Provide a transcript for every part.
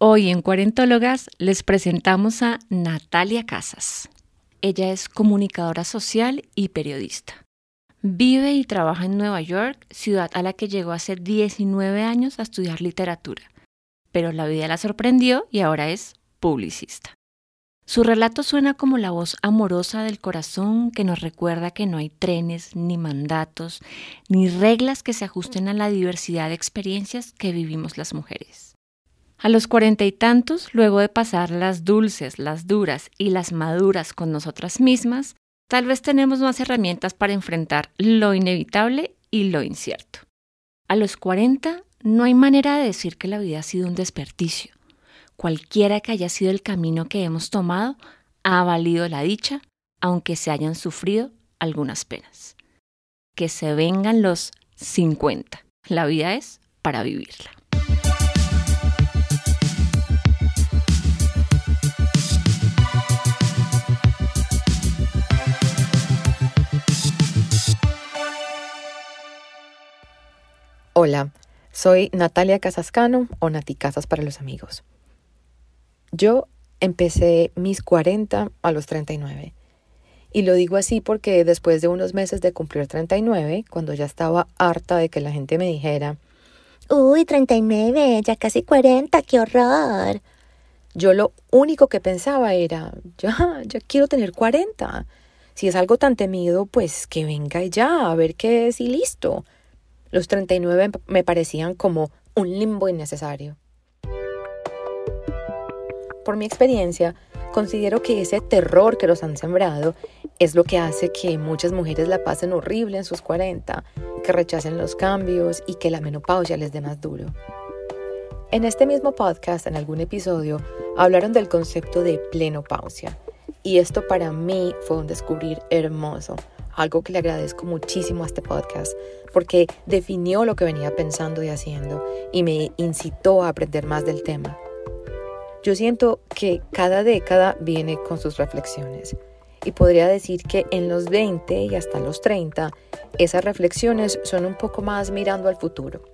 Hoy en Cuarentólogas les presentamos a Natalia Casas. Ella es comunicadora social y periodista. Vive y trabaja en Nueva York, ciudad a la que llegó hace 19 años a estudiar literatura, pero la vida la sorprendió y ahora es publicista. Su relato suena como la voz amorosa del corazón que nos recuerda que no hay trenes, ni mandatos, ni reglas que se ajusten a la diversidad de experiencias que vivimos las mujeres. A los cuarenta y tantos, luego de pasar las dulces, las duras y las maduras con nosotras mismas, tal vez tenemos más herramientas para enfrentar lo inevitable y lo incierto. A los cuarenta no hay manera de decir que la vida ha sido un desperdicio. Cualquiera que haya sido el camino que hemos tomado, ha valido la dicha, aunque se hayan sufrido algunas penas. Que se vengan los cincuenta. La vida es para vivirla. Hola, soy Natalia Casascano o Nati Casas para los amigos. Yo empecé mis 40 a los 39. Y lo digo así porque después de unos meses de cumplir 39, cuando ya estaba harta de que la gente me dijera, Uy, 39, ya casi 40, qué horror. Yo lo único que pensaba era, ya, ya quiero tener 40. Si es algo tan temido, pues que venga ya, a ver qué es y listo. Los 39 me parecían como un limbo innecesario. Por mi experiencia, considero que ese terror que los han sembrado es lo que hace que muchas mujeres la pasen horrible en sus 40, que rechacen los cambios y que la menopausia les dé más duro. En este mismo podcast, en algún episodio, hablaron del concepto de plenopausia. Y esto para mí fue un descubrir hermoso, algo que le agradezco muchísimo a este podcast, porque definió lo que venía pensando y haciendo y me incitó a aprender más del tema. Yo siento que cada década viene con sus reflexiones y podría decir que en los 20 y hasta los 30 esas reflexiones son un poco más mirando al futuro.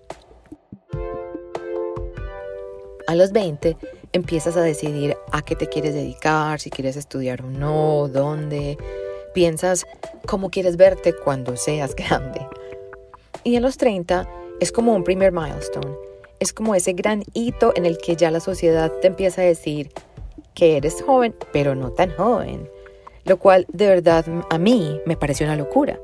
A los 20 empiezas a decidir a qué te quieres dedicar, si quieres estudiar o no, dónde, Piensas cómo quieres verte cuando seas grande. Y en los 30 es como un primer milestone. Es como ese gran hito en el que ya la sociedad te empieza a decir que eres joven, pero no tan joven. Lo cual de verdad a mí me pareció una locura.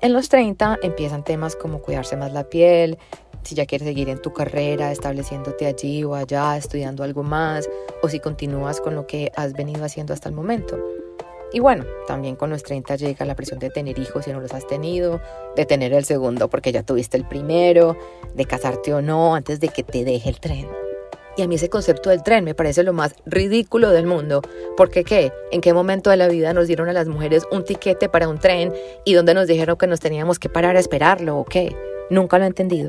En los 30 empiezan temas como cuidarse más la piel, si ya quieres seguir en tu carrera, estableciéndote allí o allá, estudiando algo más, o si continúas con lo que has venido haciendo hasta el momento. Y bueno, también con los 30 llega la presión de tener hijos si no los has tenido, de tener el segundo porque ya tuviste el primero, de casarte o no antes de que te deje el tren. Y a mí ese concepto del tren me parece lo más ridículo del mundo. Porque qué? ¿En qué momento de la vida nos dieron a las mujeres un tiquete para un tren y donde nos dijeron que nos teníamos que parar a esperarlo o qué? Nunca lo he entendido.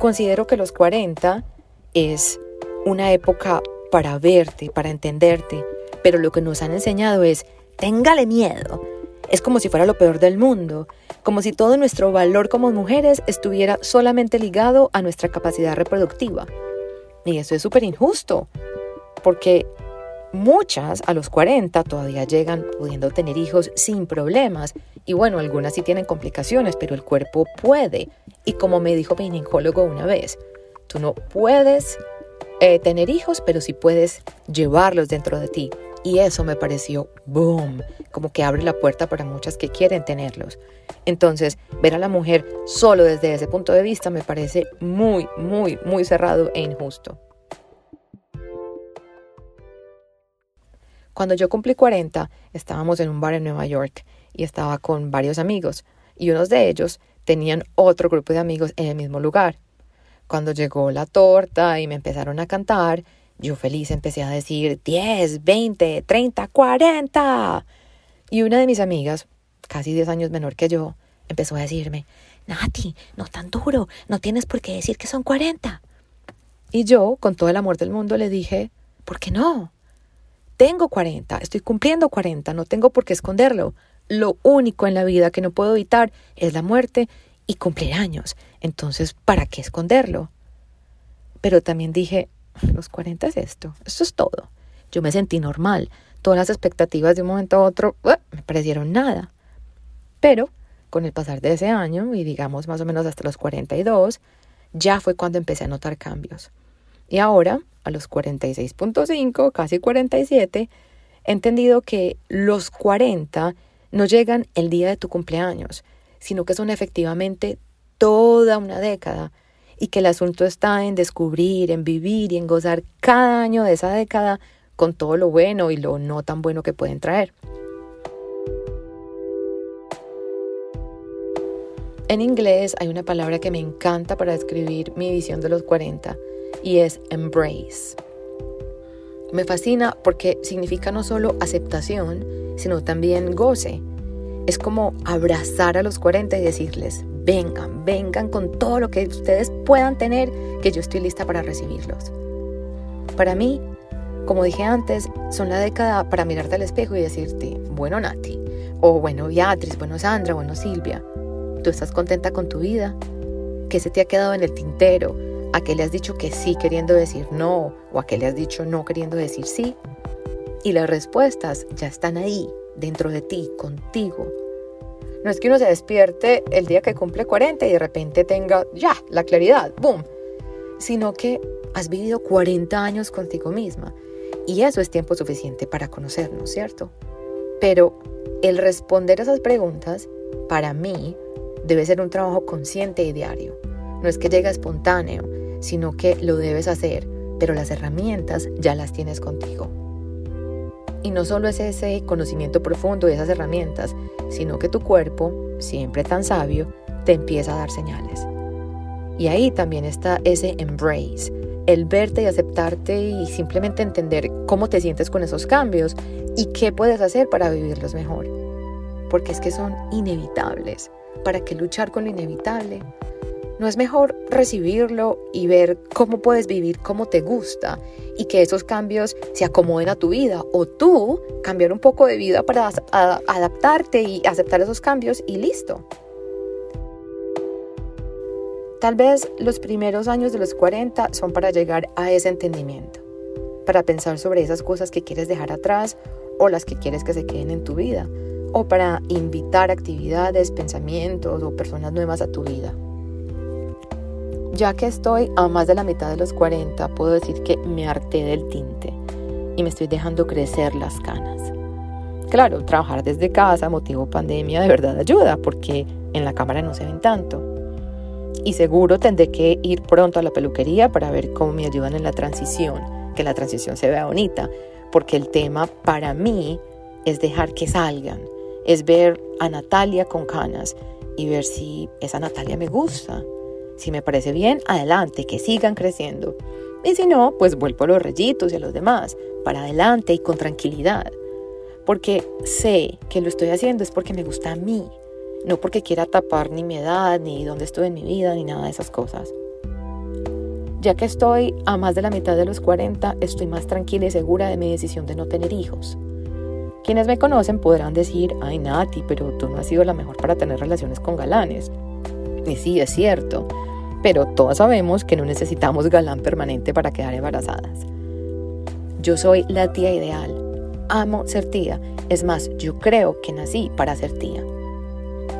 Considero que los 40 es una época para verte, para entenderte, pero lo que nos han enseñado es, téngale miedo. Es como si fuera lo peor del mundo, como si todo nuestro valor como mujeres estuviera solamente ligado a nuestra capacidad reproductiva. Y eso es súper injusto, porque muchas a los 40 todavía llegan pudiendo tener hijos sin problemas, y bueno, algunas sí tienen complicaciones, pero el cuerpo puede. Y como me dijo mi ginecólogo una vez, tú no puedes eh, tener hijos, pero sí puedes llevarlos dentro de ti. Y eso me pareció boom, como que abre la puerta para muchas que quieren tenerlos. Entonces, ver a la mujer solo desde ese punto de vista me parece muy, muy, muy cerrado e injusto. Cuando yo cumplí 40, estábamos en un bar en Nueva York y estaba con varios amigos y unos de ellos tenían otro grupo de amigos en el mismo lugar. Cuando llegó la torta y me empezaron a cantar, yo feliz empecé a decir 10, 20, 30, 40. Y una de mis amigas, casi 10 años menor que yo, empezó a decirme, Nati, no tan duro, no tienes por qué decir que son 40. Y yo, con todo el amor del mundo, le dije, ¿por qué no? Tengo 40, estoy cumpliendo 40, no tengo por qué esconderlo. Lo único en la vida que no puedo evitar es la muerte y cumplir años. Entonces, ¿para qué esconderlo? Pero también dije, los 40 es esto, esto es todo. Yo me sentí normal. Todas las expectativas de un momento a otro me parecieron nada. Pero con el pasar de ese año, y digamos más o menos hasta los 42, ya fue cuando empecé a notar cambios. Y ahora, a los 46.5, casi 47, he entendido que los 40 no llegan el día de tu cumpleaños, sino que son efectivamente toda una década y que el asunto está en descubrir, en vivir y en gozar cada año de esa década con todo lo bueno y lo no tan bueno que pueden traer. En inglés hay una palabra que me encanta para describir mi visión de los 40 y es embrace. Me fascina porque significa no solo aceptación, sino también goce. Es como abrazar a los 40 y decirles, vengan, vengan con todo lo que ustedes puedan tener, que yo estoy lista para recibirlos. Para mí, como dije antes, son la década para mirarte al espejo y decirte, bueno Nati, o bueno Beatriz, bueno Sandra, bueno Silvia, ¿tú estás contenta con tu vida? ¿Qué se te ha quedado en el tintero? ¿A qué le has dicho que sí queriendo decir no? ¿O a qué le has dicho no queriendo decir sí? Y las respuestas ya están ahí, dentro de ti, contigo. No es que uno se despierte el día que cumple 40 y de repente tenga ya la claridad, ¡boom! Sino que has vivido 40 años contigo misma y eso es tiempo suficiente para conocernos, ¿cierto? Pero el responder a esas preguntas, para mí, debe ser un trabajo consciente y diario. No es que llegue espontáneo, sino que lo debes hacer, pero las herramientas ya las tienes contigo. Y no solo es ese conocimiento profundo de esas herramientas, sino que tu cuerpo, siempre tan sabio, te empieza a dar señales. Y ahí también está ese embrace, el verte y aceptarte y simplemente entender cómo te sientes con esos cambios y qué puedes hacer para vivirlos mejor. Porque es que son inevitables. ¿Para qué luchar con lo inevitable? ¿No es mejor recibirlo y ver cómo puedes vivir como te gusta y que esos cambios se acomoden a tu vida o tú cambiar un poco de vida para adaptarte y aceptar esos cambios y listo? Tal vez los primeros años de los 40 son para llegar a ese entendimiento, para pensar sobre esas cosas que quieres dejar atrás o las que quieres que se queden en tu vida, o para invitar actividades, pensamientos o personas nuevas a tu vida. Ya que estoy a más de la mitad de los 40, puedo decir que me harté del tinte y me estoy dejando crecer las canas. Claro, trabajar desde casa, motivo pandemia, de verdad ayuda porque en la cámara no se ven tanto y seguro tendré que ir pronto a la peluquería para ver cómo me ayudan en la transición, que la transición se vea bonita, porque el tema para mí es dejar que salgan, es ver a Natalia con canas y ver si esa Natalia me gusta. Si me parece bien, adelante, que sigan creciendo. Y si no, pues vuelvo a los rayitos y a los demás, para adelante y con tranquilidad. Porque sé que lo estoy haciendo es porque me gusta a mí, no porque quiera tapar ni mi edad, ni dónde estoy en mi vida, ni nada de esas cosas. Ya que estoy a más de la mitad de los 40, estoy más tranquila y segura de mi decisión de no tener hijos. Quienes me conocen podrán decir, ay Nati, pero tú no has sido la mejor para tener relaciones con galanes. Y sí, es cierto, pero todas sabemos que no necesitamos galán permanente para quedar embarazadas. Yo soy la tía ideal. Amo ser tía. Es más, yo creo que nací para ser tía.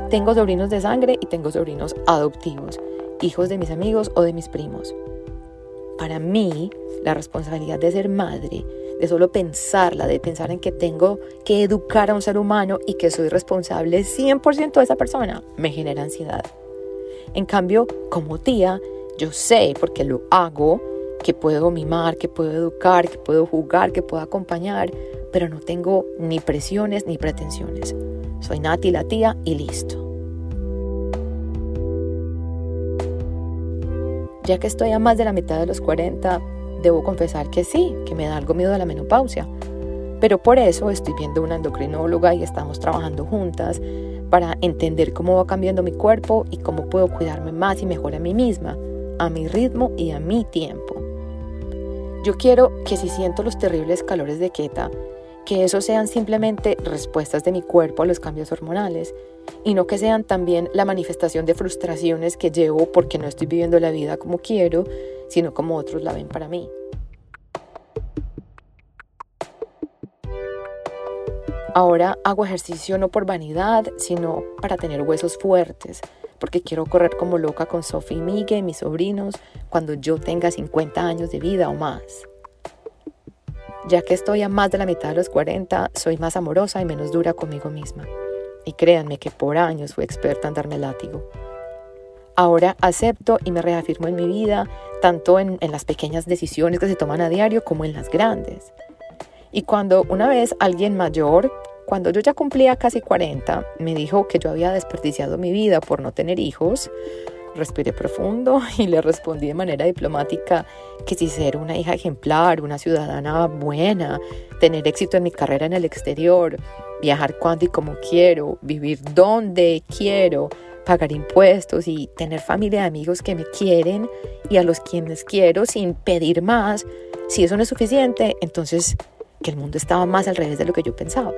Tengo sobrinos de sangre y tengo sobrinos adoptivos, hijos de mis amigos o de mis primos. Para mí, la responsabilidad de ser madre, de solo pensarla, de pensar en que tengo que educar a un ser humano y que soy responsable 100% de esa persona, me genera ansiedad. En cambio, como tía, yo sé, porque lo hago, que puedo mimar, que puedo educar, que puedo jugar, que puedo acompañar, pero no tengo ni presiones ni pretensiones. Soy Nati la tía y listo. Ya que estoy a más de la mitad de los 40, debo confesar que sí, que me da algo miedo a la menopausia. Pero por eso estoy viendo una endocrinóloga y estamos trabajando juntas para entender cómo va cambiando mi cuerpo y cómo puedo cuidarme más y mejor a mí misma, a mi ritmo y a mi tiempo. Yo quiero que si siento los terribles calores de Queta, que esos sean simplemente respuestas de mi cuerpo a los cambios hormonales y no que sean también la manifestación de frustraciones que llevo porque no estoy viviendo la vida como quiero, sino como otros la ven para mí. Ahora hago ejercicio no por vanidad, sino para tener huesos fuertes, porque quiero correr como loca con Sophie y Miguel, mis sobrinos, cuando yo tenga 50 años de vida o más. Ya que estoy a más de la mitad de los 40, soy más amorosa y menos dura conmigo misma. Y créanme que por años fui experta en darme látigo. Ahora acepto y me reafirmo en mi vida, tanto en, en las pequeñas decisiones que se toman a diario como en las grandes. Y cuando una vez alguien mayor, cuando yo ya cumplía casi 40, me dijo que yo había desperdiciado mi vida por no tener hijos, respiré profundo y le respondí de manera diplomática que si ser una hija ejemplar, una ciudadana buena, tener éxito en mi carrera en el exterior, viajar cuando y como quiero, vivir donde quiero, pagar impuestos y tener familia de amigos que me quieren y a los quienes quiero sin pedir más, si eso no es suficiente, entonces que el mundo estaba más al revés de lo que yo pensaba.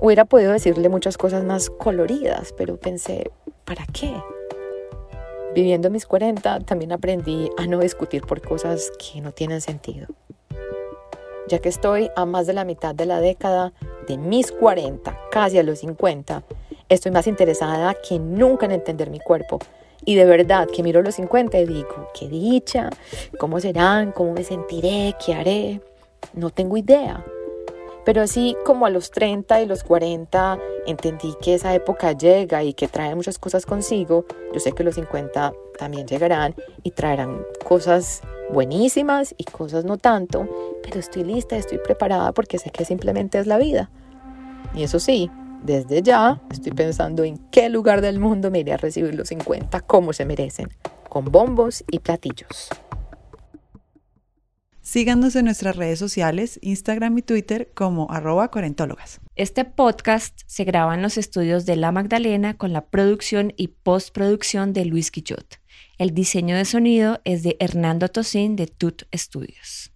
Hubiera podido decirle muchas cosas más coloridas, pero pensé, ¿para qué? Viviendo mis 40 también aprendí a no discutir por cosas que no tienen sentido. Ya que estoy a más de la mitad de la década, de mis 40, casi a los 50, estoy más interesada que nunca en entender mi cuerpo. Y de verdad que miro los 50 y digo, qué dicha, cómo serán, cómo me sentiré, qué haré. No tengo idea. Pero así como a los 30 y los 40 entendí que esa época llega y que trae muchas cosas consigo, yo sé que los 50 también llegarán y traerán cosas buenísimas y cosas no tanto, pero estoy lista, estoy preparada porque sé que simplemente es la vida. Y eso sí, desde ya estoy pensando en qué lugar del mundo me iré a recibir los 50 como se merecen, con bombos y platillos. Síganos en nuestras redes sociales, Instagram y Twitter como arroba cuarentólogas. Este podcast se graba en los estudios de La Magdalena con la producción y postproducción de Luis Quillot. El diseño de sonido es de Hernando Tosín de Tut Studios.